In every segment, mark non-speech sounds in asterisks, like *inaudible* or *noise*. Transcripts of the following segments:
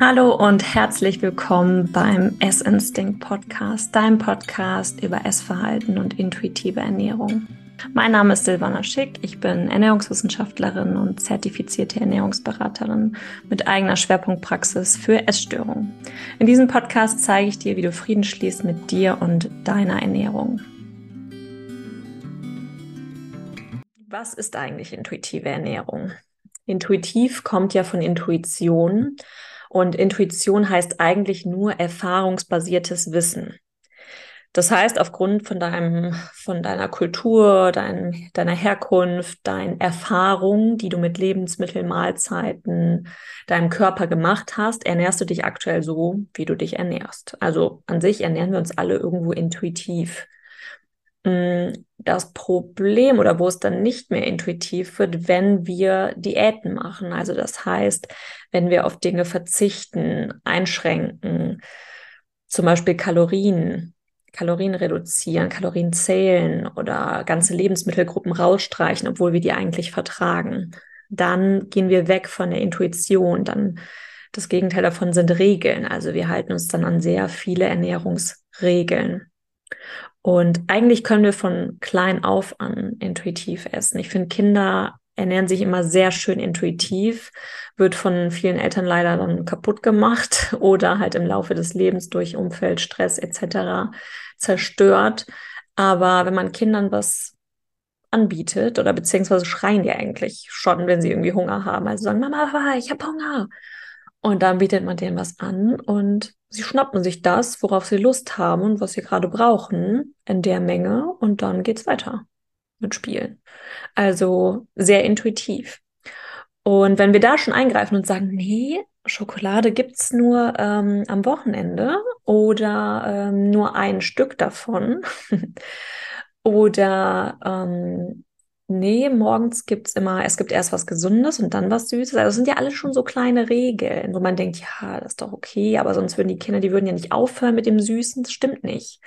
Hallo und herzlich willkommen beim Essinstinct Podcast, deinem Podcast über Essverhalten und intuitive Ernährung. Mein Name ist Silvana Schick, ich bin Ernährungswissenschaftlerin und zertifizierte Ernährungsberaterin mit eigener Schwerpunktpraxis für Essstörungen. In diesem Podcast zeige ich dir, wie du Frieden schließt mit dir und deiner Ernährung. Was ist eigentlich intuitive Ernährung? Intuitiv kommt ja von Intuition und Intuition heißt eigentlich nur erfahrungsbasiertes Wissen. Das heißt, aufgrund von deinem, von deiner Kultur, dein, deiner Herkunft, deinen Erfahrungen, die du mit Lebensmitteln, Mahlzeiten, deinem Körper gemacht hast, ernährst du dich aktuell so, wie du dich ernährst. Also an sich ernähren wir uns alle irgendwo intuitiv. Mm, das Problem oder wo es dann nicht mehr intuitiv wird, wenn wir Diäten machen. Also das heißt, wenn wir auf Dinge verzichten, einschränken, zum Beispiel Kalorien, Kalorien reduzieren, Kalorien zählen oder ganze Lebensmittelgruppen rausstreichen, obwohl wir die eigentlich vertragen. Dann gehen wir weg von der Intuition. Dann das Gegenteil davon sind Regeln. Also wir halten uns dann an sehr viele Ernährungsregeln. Und eigentlich können wir von klein auf an intuitiv essen. Ich finde, Kinder ernähren sich immer sehr schön intuitiv, wird von vielen Eltern leider dann kaputt gemacht *laughs* oder halt im Laufe des Lebens durch Umfeld, Stress etc. zerstört. Aber wenn man Kindern was anbietet oder beziehungsweise schreien die eigentlich schon, wenn sie irgendwie Hunger haben. Also sagen, Mama, ich habe Hunger. Und dann bietet man denen was an und sie schnappen sich das, worauf sie Lust haben und was sie gerade brauchen, in der Menge und dann geht's weiter mit Spielen. Also sehr intuitiv. Und wenn wir da schon eingreifen und sagen, nee, Schokolade gibt's nur ähm, am Wochenende oder ähm, nur ein Stück davon *laughs* oder ähm, Nee, morgens gibt's immer, es gibt erst was Gesundes und dann was Süßes. Also es sind ja alles schon so kleine Regeln, wo man denkt, ja, das ist doch okay, aber sonst würden die Kinder, die würden ja nicht aufhören mit dem Süßen. Das stimmt nicht.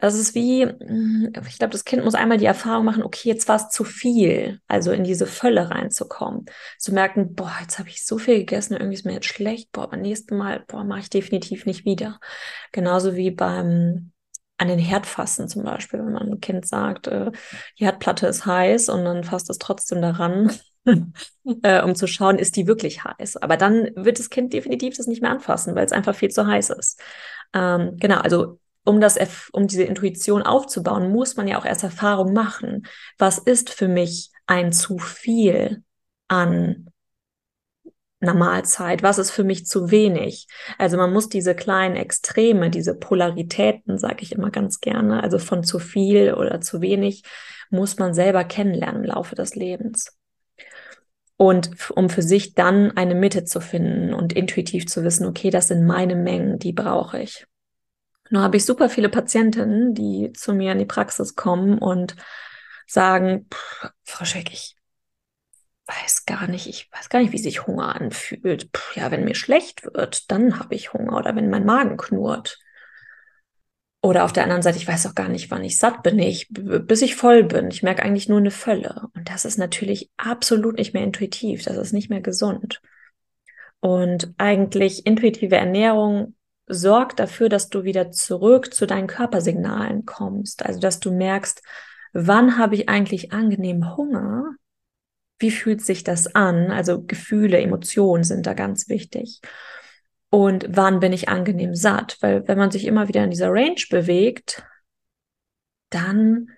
Das ist wie, hm, ich glaube, das Kind muss einmal die Erfahrung machen, okay, jetzt war es zu viel, also in diese Fülle reinzukommen. Zu merken, boah, jetzt habe ich so viel gegessen, irgendwie ist mir jetzt schlecht, boah, beim nächsten Mal, boah, mache ich definitiv nicht wieder. Genauso wie beim an den Herd fassen zum Beispiel, wenn man einem Kind sagt, äh, die Herdplatte ist heiß und dann fasst es trotzdem daran, *laughs* äh, um zu schauen, ist die wirklich heiß. Aber dann wird das Kind definitiv das nicht mehr anfassen, weil es einfach viel zu heiß ist. Ähm, genau, also um das, um diese Intuition aufzubauen, muss man ja auch erst Erfahrung machen. Was ist für mich ein zu viel an einer Mahlzeit? Was ist für mich zu wenig? Also man muss diese kleinen Extreme, diese Polaritäten, sage ich immer ganz gerne, also von zu viel oder zu wenig, muss man selber kennenlernen im Laufe des Lebens. Und um für sich dann eine Mitte zu finden und intuitiv zu wissen, okay, das sind meine Mengen, die brauche ich. Nur habe ich super viele Patientinnen, die zu mir in die Praxis kommen und sagen, Frau Scheck, ich gar nicht, ich weiß gar nicht, wie sich Hunger anfühlt. Puh, ja, wenn mir schlecht wird, dann habe ich Hunger oder wenn mein Magen knurrt. Oder auf der anderen Seite, ich weiß auch gar nicht, wann ich satt bin, ich, bis ich voll bin. Ich merke eigentlich nur eine Fülle. Und das ist natürlich absolut nicht mehr intuitiv. Das ist nicht mehr gesund. Und eigentlich intuitive Ernährung sorgt dafür, dass du wieder zurück zu deinen Körpersignalen kommst. Also, dass du merkst, wann habe ich eigentlich angenehm Hunger wie fühlt sich das an? Also Gefühle, Emotionen sind da ganz wichtig. Und wann bin ich angenehm satt? Weil wenn man sich immer wieder in dieser Range bewegt, dann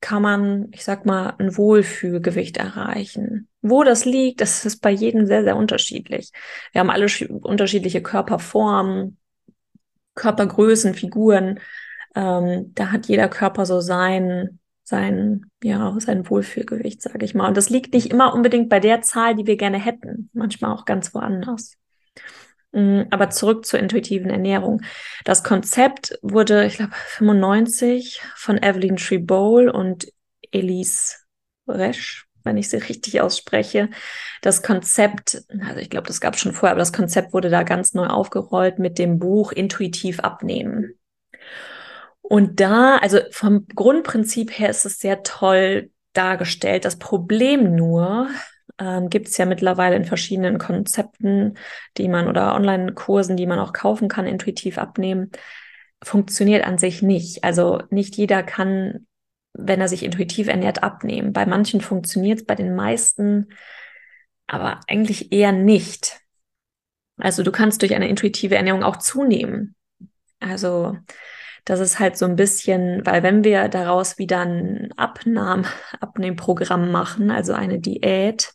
kann man, ich sag mal, ein Wohlfühlgewicht erreichen. Wo das liegt, das ist bei jedem sehr, sehr unterschiedlich. Wir haben alle unterschiedliche Körperformen, Körpergrößen, Figuren. Ähm, da hat jeder Körper so sein, sein, ja, sein Wohlfühlgewicht, sage ich mal. Und das liegt nicht immer unbedingt bei der Zahl, die wir gerne hätten, manchmal auch ganz woanders. Mm, aber zurück zur intuitiven Ernährung. Das Konzept wurde, ich glaube, 95 von Evelyn Trebowl und Elise Resch, wenn ich sie *laughs* richtig ausspreche. Das Konzept, also ich glaube, das gab es schon vorher, aber das Konzept wurde da ganz neu aufgerollt mit dem Buch Intuitiv abnehmen. Und da, also vom Grundprinzip her ist es sehr toll dargestellt. Das Problem nur ähm, gibt es ja mittlerweile in verschiedenen Konzepten, die man oder Online-Kursen, die man auch kaufen kann, intuitiv abnehmen. Funktioniert an sich nicht. Also nicht jeder kann, wenn er sich intuitiv ernährt, abnehmen. Bei manchen funktioniert es, bei den meisten aber eigentlich eher nicht. Also du kannst durch eine intuitive Ernährung auch zunehmen. Also das ist halt so ein bisschen, weil wenn wir daraus wieder ein Abnahm, *laughs* Abnehmprogramm machen, also eine Diät,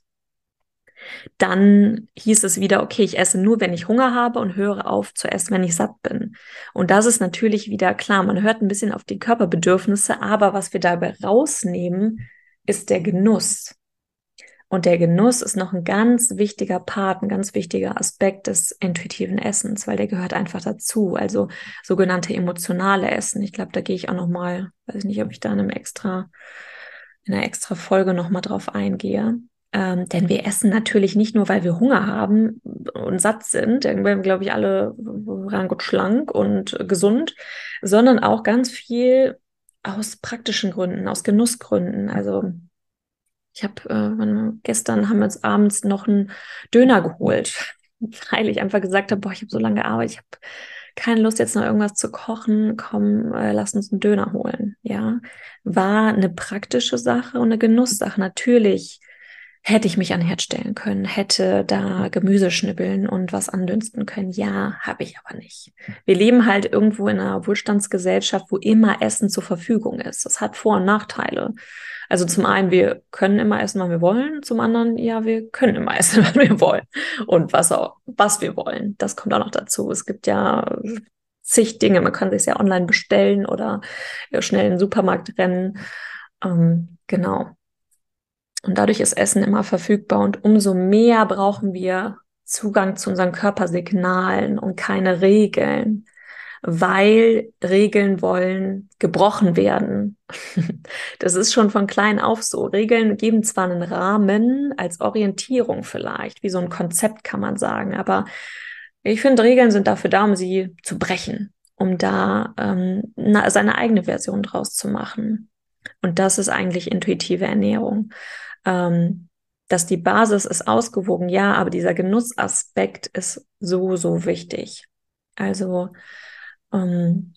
dann hieß es wieder, okay, ich esse nur, wenn ich Hunger habe und höre auf zu essen, wenn ich satt bin. Und das ist natürlich wieder klar, man hört ein bisschen auf die Körperbedürfnisse, aber was wir dabei rausnehmen, ist der Genuss. Und der Genuss ist noch ein ganz wichtiger Part, ein ganz wichtiger Aspekt des intuitiven Essens, weil der gehört einfach dazu. Also sogenannte emotionale Essen. Ich glaube, da gehe ich auch noch mal, weiß ich nicht, ob ich da in einem extra, in einer extra Folge noch mal drauf eingehe. Ähm, denn wir essen natürlich nicht nur, weil wir Hunger haben und satt sind, irgendwie glaube ich alle rank und schlank und gesund, sondern auch ganz viel aus praktischen Gründen, aus Genussgründen. Also ich habe äh, gestern haben wir uns abends noch einen Döner geholt, *laughs* weil ich einfach gesagt habe, boah, ich habe so lange gearbeitet, ich habe keine Lust jetzt noch irgendwas zu kochen, komm, äh, lass uns einen Döner holen. Ja, war eine praktische Sache und eine Genusssache. Natürlich hätte ich mich an Herd stellen können, hätte da Gemüse schnibbeln und was andünsten können. Ja, habe ich aber nicht. Wir leben halt irgendwo in einer Wohlstandsgesellschaft, wo immer Essen zur Verfügung ist. Das hat Vor- und Nachteile. Also zum einen, wir können immer essen, wann wir wollen. Zum anderen, ja, wir können immer *laughs* essen, wann wir wollen. Und was auch, was wir wollen. Das kommt auch noch dazu. Es gibt ja zig Dinge. Man kann sich ja online bestellen oder schnell in den Supermarkt rennen. Ähm, genau. Und dadurch ist Essen immer verfügbar. Und umso mehr brauchen wir Zugang zu unseren Körpersignalen und keine Regeln weil Regeln wollen gebrochen werden. *laughs* Das ist schon von klein auf so. Regeln geben zwar einen Rahmen als Orientierung vielleicht, wie so ein Konzept kann man sagen, aber ich finde, Regeln sind dafür da, um sie zu brechen, um da ähm, seine eigene Version draus zu machen. Und das ist eigentlich intuitive Ernährung. Ähm, dass die Basis ist ausgewogen, ja, aber dieser Genussaspekt ist so, so wichtig. Also ähm,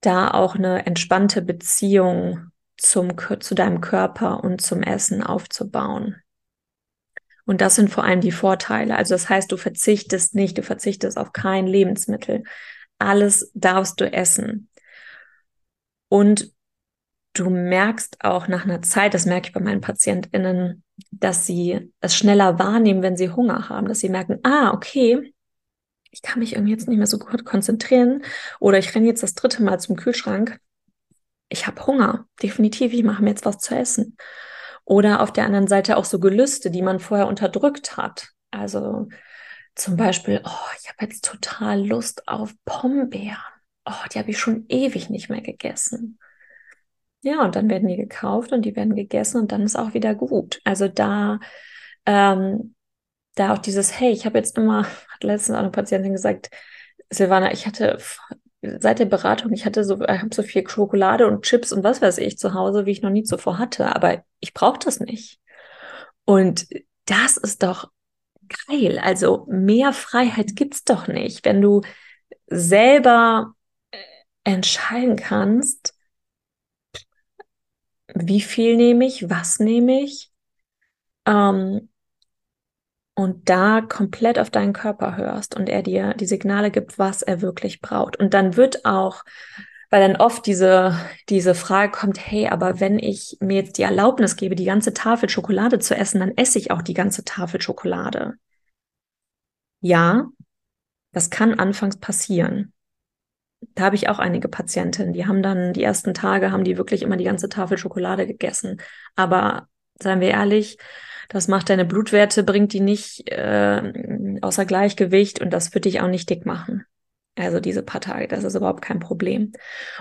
da auch eine entspannte Beziehung zum, zu deinem Körper und zum Essen aufzubauen. Und das sind vor allem die Vorteile. Also das heißt, du verzichtest nicht, du verzichtest auf kein Lebensmittel. Alles darfst du essen. Und du merkst auch nach einer Zeit, das merke ich bei meinen PatientInnen, dass sie es schneller wahrnehmen, wenn sie Hunger haben, dass sie merken, ah, okay, ich kann mich irgendwie jetzt nicht mehr so gut konzentrieren oder ich renne jetzt das dritte Mal zum Kühlschrank. Ich habe Hunger, definitiv, ich mache mir jetzt was zu essen. Oder auf der anderen Seite auch so Gelüste, die man vorher unterdrückt hat. Also zum Beispiel, oh, ich habe jetzt total Lust auf Pombeeren. Oh, die habe ich schon ewig nicht mehr gegessen. Ja, und dann werden die gekauft und die werden gegessen und dann ist auch wieder gut. Also da ähm, da auch dieses, hey, ich habe jetzt immer, *laughs* hat letztens auch eine Patientin gesagt, Silvana, ich hatte seit der Beratung, ich hatte so, ich habe so viel Schokolade und Chips und was weiß ich zu Hause, wie ich noch nie zuvor hatte, aber ich brauche das nicht. Und das ist doch geil. Also mehr Freiheit gibt's doch nicht, wenn du selber äh, entscheiden kannst, wie viel nehme ich, was nehme ich, ähm, und da komplett auf deinen Körper hörst und er dir die Signale gibt, was er wirklich braucht. Und dann wird auch, weil dann oft diese, diese Frage kommt, hey, aber wenn ich mir jetzt die Erlaubnis gebe, die ganze Tafel Schokolade zu essen, dann esse ich auch die ganze Tafel Schokolade. Ja, das kann anfangs passieren. Da habe ich auch einige Patientinnen, die haben dann die ersten Tage, haben die wirklich immer die ganze Tafel Schokolade gegessen. Aber seien wir ehrlich, das macht deine Blutwerte, bringt die nicht äh, außer Gleichgewicht und das wird dich auch nicht dick machen. Also diese paar Tage, das ist überhaupt kein Problem.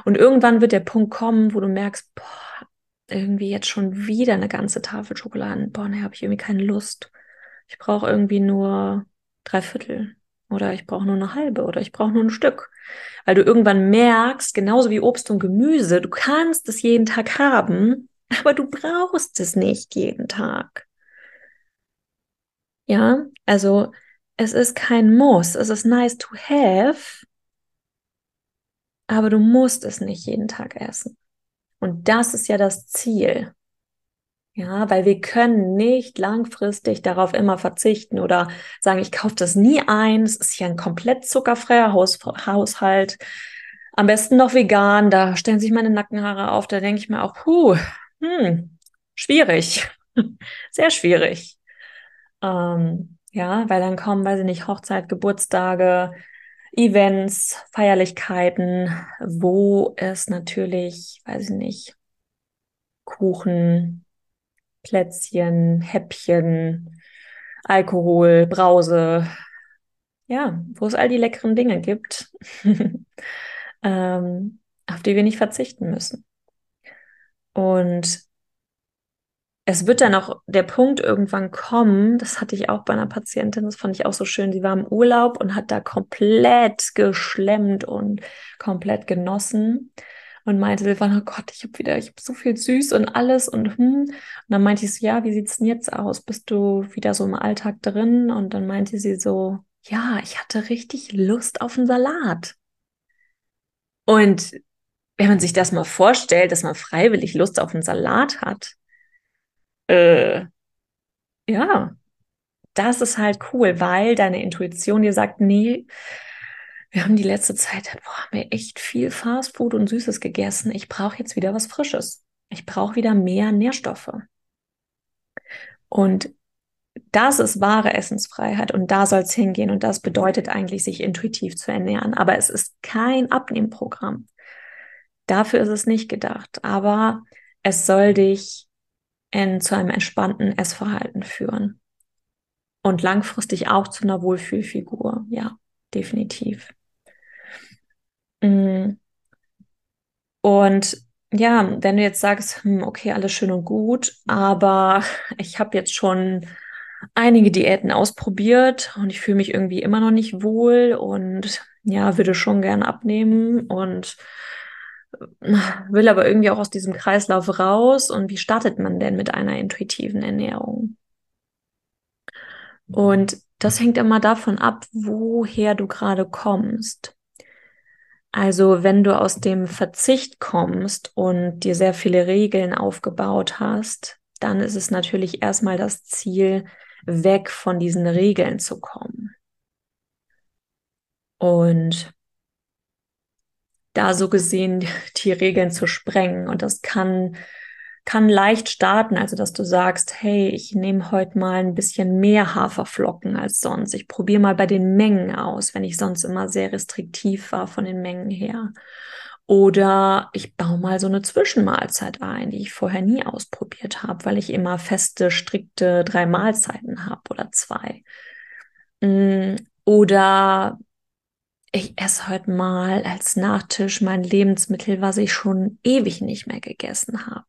Und irgendwann wird der Punkt kommen, wo du merkst, boah, irgendwie jetzt schon wieder eine ganze Tafel Schokolade. Boah, ne, habe ich irgendwie keine Lust. Ich brauche irgendwie nur drei Viertel oder ich brauche nur eine halbe oder ich brauche nur ein Stück. Weil du irgendwann merkst, genauso wie Obst und Gemüse, du kannst es jeden Tag haben, aber du brauchst es nicht jeden Tag. Ja, also es ist kein Muss, es ist nice to have, aber du musst es nicht jeden Tag essen. Und das ist ja das Ziel. Ja, weil wir können nicht langfristig darauf immer verzichten oder sagen, ich kaufe das nie ein. Es ist ja ein komplett zuckerfreier Haus Haushalt. Am besten noch vegan. Da stellen sich meine Nackenhaare auf. Da denke ich mir auch, puh, hm, schwierig. *laughs* Sehr schwierig. Ähm, ja, weil dann kommen, weiß ich nicht, Hochzeit, Geburtstage, Events, Feierlichkeiten, wo es natürlich, weiß ich nicht, Kuchen, Plätzchen, Häppchen, Alkohol, Brause, ja, wo es all die leckeren Dinge gibt, *laughs* ähm, auf die wir nicht verzichten müssen. Und es wird dann auch der Punkt irgendwann kommen, das hatte ich auch bei einer Patientin, das fand ich auch so schön, sie war im Urlaub und hat da komplett geschlemmt und komplett genossen und meinte Silvan, oh Gott, ich habe wieder, ich habe so viel süß und alles und hm. Und dann meinte ich so, ja, wie sieht's denn jetzt aus? Bist du wieder so im Alltag drin? Und dann meinte sie so, ja, ich hatte richtig Lust auf einen Salat. Und wenn man sich das mal vorstellt, dass man freiwillig Lust auf einen Salat hat, äh, ja, das ist halt cool, weil deine Intuition dir sagt, nee, wir haben die letzte Zeit, boah, haben wir echt viel Fastfood und Süßes gegessen. Ich brauche jetzt wieder was Frisches. Ich brauche wieder mehr Nährstoffe. Und das ist wahre Essensfreiheit und da soll es hingehen. Und das bedeutet eigentlich, sich intuitiv zu ernähren. Aber es ist kein Abnehmprogramm. Dafür ist es nicht gedacht. Aber es soll dich in, zu einem entspannten Essverhalten führen. Und langfristig auch zu einer Wohlfühlfigur. Ja, definitiv. Mm. Und ja, wenn du jetzt sagst, hm, okay, alles schön und gut, aber *laughs* ich habe jetzt schon einige Diäten ausprobiert und ich fühle mich irgendwie immer noch nicht wohl und ja, würde schon gern abnehmen und äh, will aber irgendwie auch aus diesem Kreislauf raus. Und wie startet man denn mit einer intuitiven Ernährung? Und das hängt immer davon ab, woher du gerade kommst. Also wenn du aus dem Verzicht kommst und dir sehr viele Regeln aufgebaut hast, dann ist es natürlich erstmal das Ziel, weg von diesen Regeln zu kommen. Und da so gesehen *laughs* die Regeln zu sprengen. Und das kann kann leicht starten, also dass du sagst, hey, ich nehme heute mal ein bisschen mehr Haferflocken als sonst. Ich probiere mal bei den Mengen aus, wenn ich sonst immer sehr restriktiv war von den Mengen her. Oder ich baue mal so eine Zwischenmahlzeit ein, die ich vorher nie ausprobiert habe, weil ich immer feste, strikte drei Mahlzeiten habe oder zwei. Mm, oder ich esse heute mal als Nachtisch mein Lebensmittel, was ich schon ewig nicht mehr gegessen habe.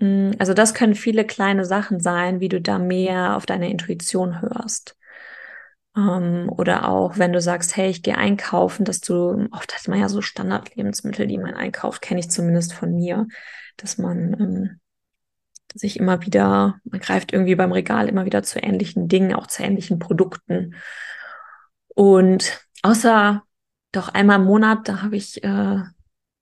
Mm, also das können viele kleine Sachen sein, wie du da mehr auf deine Intuition hörst. Ähm, oder auch, wenn du sagst, hey, ich gehe einkaufen, dass du, oft hat man ja so Standardlebensmittel, die man einkauft, kenne ich zumindest von mir, dass man ähm, sich immer wieder, man greift irgendwie beim Regal immer wieder zu ähnlichen Dingen, auch zu ähnlichen Produkten. Und außer doch einmal im Monat, da habe ich äh,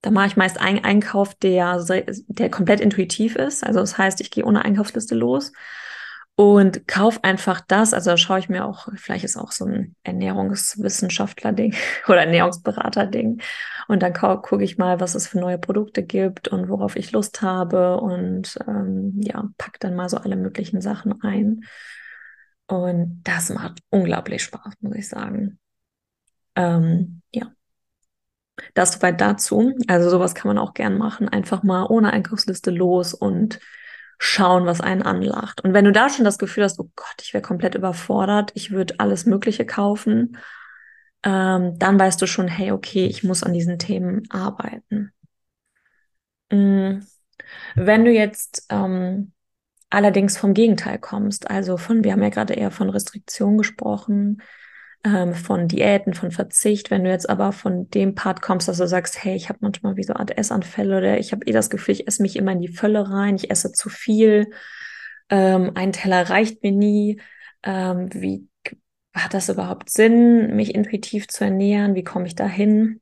da mache ich meist einen Einkauf, der, der komplett intuitiv ist. Also das heißt, ich gehe ohne Einkaufsliste los und kauf einfach das. Also da schaue ich mir auch, vielleicht ist auch so ein Ernährungswissenschaftler-Ding *laughs* oder Ernährungsberater-Ding. Und dann gucke ich mal, was es für neue Produkte gibt und worauf ich Lust habe und ähm, ja, pack dann mal so alle möglichen Sachen ein. Und das macht unglaublich Spaß, muss ich sagen. Ähm, ja. Das soweit dazu. Also sowas kann man auch gern machen. Einfach mal ohne Einkaufsliste los und schauen, was einen anlacht. Und wenn du da schon das Gefühl hast, oh Gott, ich wäre komplett überfordert, ich würde alles Mögliche kaufen, ähm, dann weißt du schon, hey, okay, ich muss an diesen Themen arbeiten. Mhm. Wenn du jetzt ähm, allerdings vom Gegenteil kommst, also von, wir haben ja gerade eher von Restriktion gesprochen, ähm, von Diäten, von Verzicht. Wenn du jetzt aber von dem Part kommst, dass du sagst, hey, ich habe manchmal wie so Art Essanfälle oder ich habe eh das Gefühl, ich esse mich immer in die Fülle rein, ich esse zu viel, ähm, ein Teller reicht mir nie, Ähm, wie hat das überhaupt Sinn, mich intuitiv zu ernähren? Wie komme ich dahin?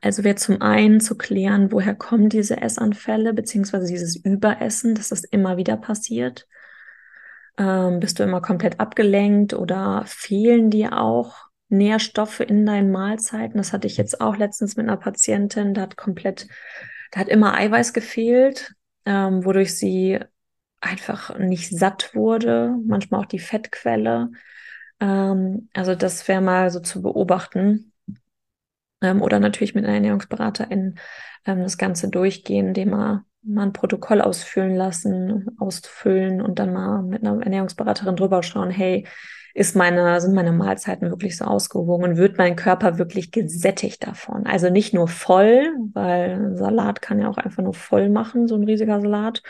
Also wäre zum einen zu klären, woher kommen diese Essanfälle, beziehungsweise dieses Überessen, dass das immer wieder passiert. Ähm, bist du immer komplett abgelenkt oder fehlen dir auch Nährstoffe in deinen Mahlzeiten? Das hatte ich jetzt auch letztens mit einer Patientin, da hat komplett, da hat immer Eiweiß gefehlt, ähm, wodurch sie einfach nicht satt wurde, manchmal auch die Fettquelle. Ähm, also das wäre mal so zu beobachten ähm, oder natürlich mit einer Ernährungsberaterin ähm, das Ganze durchgehen, indem man mal ein Protokoll ausfüllen lassen, ausfüllen und dann mal mit einer Ernährungsberaterin drüber schauen, hey, ist meine, sind meine Mahlzeiten wirklich so ausgewogen wird mein Körper wirklich gesättigt davon? Also nicht nur voll, weil Salat kann ja auch einfach nur voll machen, so ein riesiger Salat,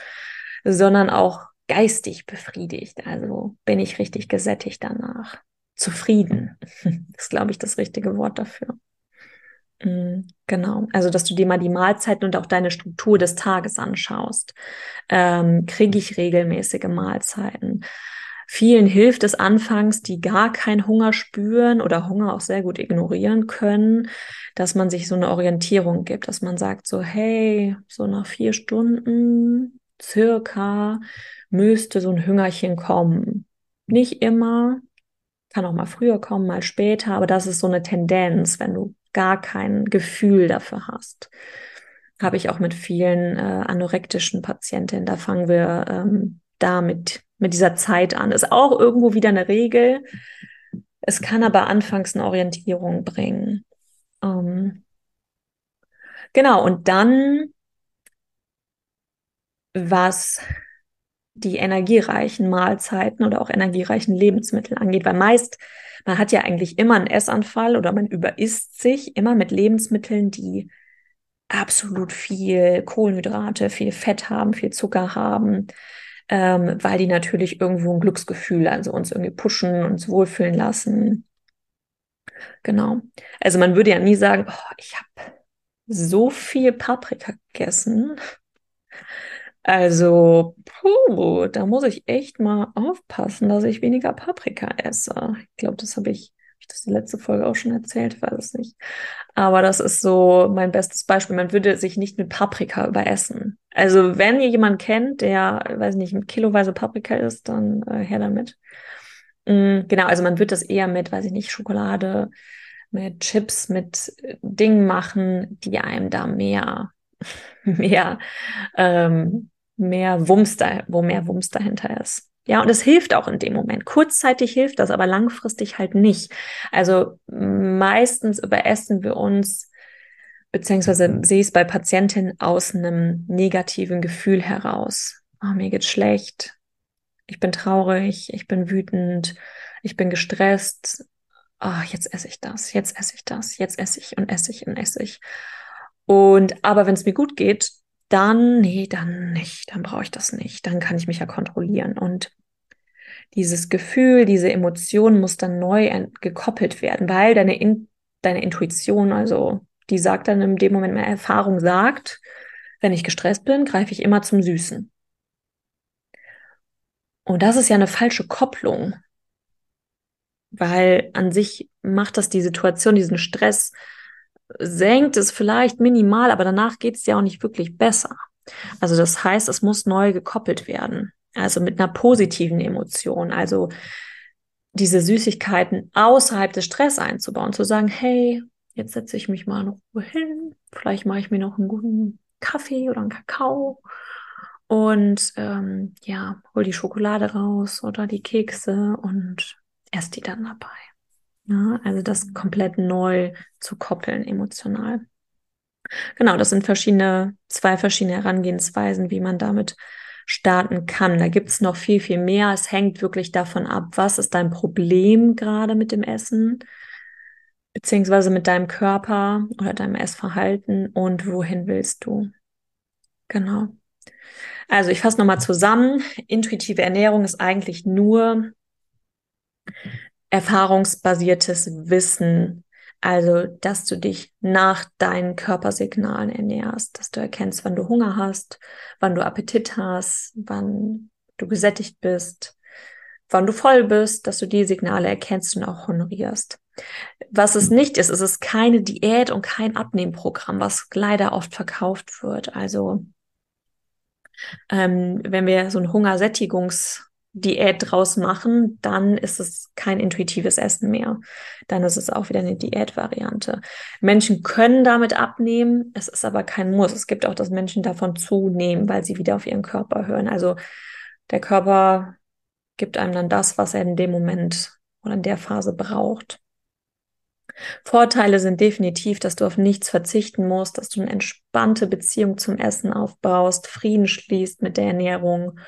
sondern auch geistig befriedigt. Also bin ich richtig gesättigt danach. Zufrieden *laughs* ist, glaube ich, das richtige Wort dafür. Mm, genau, also dass du dir mal die Mahlzeiten und auch deine Struktur des Tages anschaust. Ähm, Kriege ich regelmäßige Mahlzeiten? Vielen hilft es anfangs, die gar keinen Hunger spüren oder Hunger auch sehr gut ignorieren können, dass man sich so eine Orientierung gibt, dass man sagt so, hey, so nach vier Stunden circa müsste so ein Hüngerchen kommen. Nicht immer, kann auch mal früher kommen, mal später, aber das ist so eine Tendenz, wenn du gar kein Gefühl dafür hast. Habe ich auch mit vielen äh, anorektischen Patientinnen. Da fangen wir ähm, damit mit dieser Zeit an. Ist auch irgendwo wieder eine Regel. Es kann aber anfangs eine Orientierung bringen. Ähm, genau, und dann, was die energiereichen Mahlzeiten oder auch energiereichen Lebensmittel angeht, weil meist man hat ja eigentlich immer einen Essanfall oder man überisst sich immer mit Lebensmitteln, die absolut viel Kohlenhydrate, viel Fett haben, viel Zucker haben, ähm, weil die natürlich irgendwo ein Glücksgefühl, also uns irgendwie pushen, uns wohlfühlen lassen. Genau. Also man würde ja nie sagen, oh, ich habe so viel Paprika gegessen. Also, puh, da muss ich echt mal aufpassen, dass ich weniger Paprika esse. Ich glaube, das habe ich, hab ich das die letzte Folge auch schon erzählt, weiß es nicht. Aber das ist so mein bestes Beispiel. Man würde sich nicht mit Paprika überessen. Also, wenn ihr jemanden kennt, der, weiß nicht, mit kiloweise Paprika isst, dann äh, her damit. Mhm, genau, also man wird das eher mit, weiß ich nicht, Schokolade, mit Chips, mit Dingen machen, die einem da mehr *laughs* mehr ähm, mehr Wumms da, wo mehr Wumms dahinter ist. Ja, und es hilft auch in dem Moment. Kurzzeitig hilft das, aber langfristig halt nicht. Also meistens überessen wir uns, beziehungsweise sehe ich es bei Patientinnen aus einem negativen Gefühl heraus. Oh, mir geht's schlecht. Ich bin traurig. Ich bin wütend. Ich bin gestresst. Oh, jetzt esse ich das. Jetzt esse ich das. Jetzt esse ich und esse ich und esse ich. Und aber wenn es mir gut geht, dann, nee, dann nicht, dann brauche ich das nicht, dann kann ich mich ja kontrollieren. Und dieses Gefühl, diese Emotion muss dann neu gekoppelt werden, weil deine, In deine Intuition, also die sagt dann in dem Moment, meine Erfahrung sagt, wenn ich gestresst bin, greife ich immer zum Süßen. Und das ist ja eine falsche Kopplung, weil an sich macht das die Situation, diesen Stress senkt es vielleicht minimal, aber danach geht es ja auch nicht wirklich besser. Also das heißt, es muss neu gekoppelt werden. Also mit einer positiven Emotion. Also diese Süßigkeiten außerhalb des Stress einzubauen, zu sagen, hey, jetzt setze ich mich mal noch hin, vielleicht mache ich mir noch einen guten Kaffee oder einen Kakao und ähm, ja, hol die Schokolade raus oder die Kekse und esse die dann dabei. Ja, also das komplett neu zu koppeln, emotional. Genau, das sind verschiedene, zwei verschiedene Herangehensweisen, wie man damit starten kann. Da gibt's noch viel, viel mehr. Es hängt wirklich davon ab, was ist dein Problem gerade mit dem Essen, beziehungsweise mit deinem Körper oder deinem Essverhalten und wohin willst du. Genau. Also ich fasse nochmal zusammen. Intuitive Ernährung ist eigentlich nur erfahrungsbasiertes Wissen. Also, dass du dich nach deinen Körpersignalen ernährst, dass du erkennst, wann du Hunger hast, wann du Appetit hast, wann du gesättigt bist, wann du voll bist, dass du die Signale erkennst und auch honorierst. Was es nicht ist, ist es keine Diät und kein Abnehmprogramm, was leider oft verkauft wird. Also ähm, wenn wir so ein Hungersättigungsdiät draus machen, dann ist es kein intuitives Essen mehr. Dann ist es auch wieder eine Diätvariante. Menschen können damit abnehmen, es ist aber kein Muss. Es gibt auch, dass Menschen davon zunehmen, weil sie wieder auf ihren Körper hören. Also der Körper gibt einem dann das, was er in dem Moment oder in der Phase braucht. Vorteile sind definitiv, dass du auf nichts verzichten musst, dass du eine entspannte Beziehung zum Essen aufbaust, Frieden schließt mit der Ernährung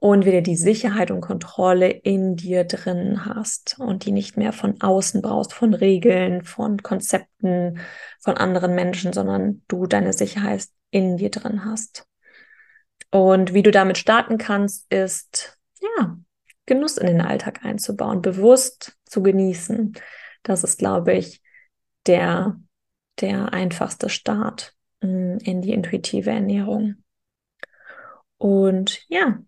und wieder die Sicherheit und Kontrolle in dir drin hast und die nicht mehr von außen brauchst, von Regeln, von Konzepten, von anderen Menschen, sondern du deine Sicherheit in dir drin hast. Und wie du damit starten kannst, ist, ja, Genuss in den Alltag einzubauen, bewusst zu genießen. Das ist, glaube ich, der, der einfachste Start mm, in die intuitive Ernährung. Und ja,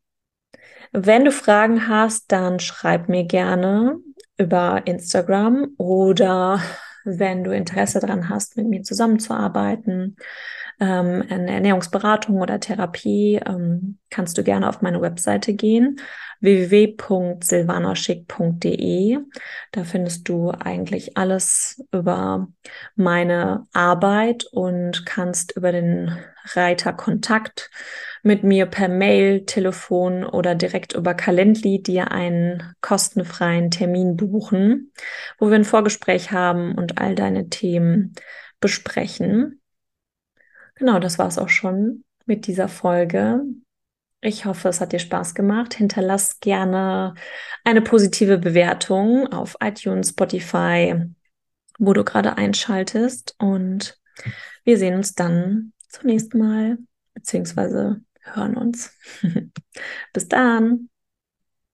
wenn du Fragen hast, dann schreib mir gerne über Instagram oder wenn du Interesse daran hast, mit mir zusammenzuarbeiten, ähm, eine Ernährungsberatung oder Therapie, ähm, kannst du gerne auf meine Webseite gehen www.silvanaschick.de. Da findest du eigentlich alles über meine Arbeit und kannst über den Reiter Kontakt mit mir per Mail, Telefon oder direkt über Calendly dir einen kostenfreien Termin buchen, wo wir ein Vorgespräch haben und all deine Themen besprechen. Genau, das war es auch schon mit dieser Folge. Ich hoffe, es hat dir Spaß gemacht. Hinterlass gerne eine positive Bewertung auf iTunes, Spotify, wo du gerade einschaltest. Und wir sehen uns dann zum nächsten Mal, beziehungsweise hören uns. *laughs* Bis dann.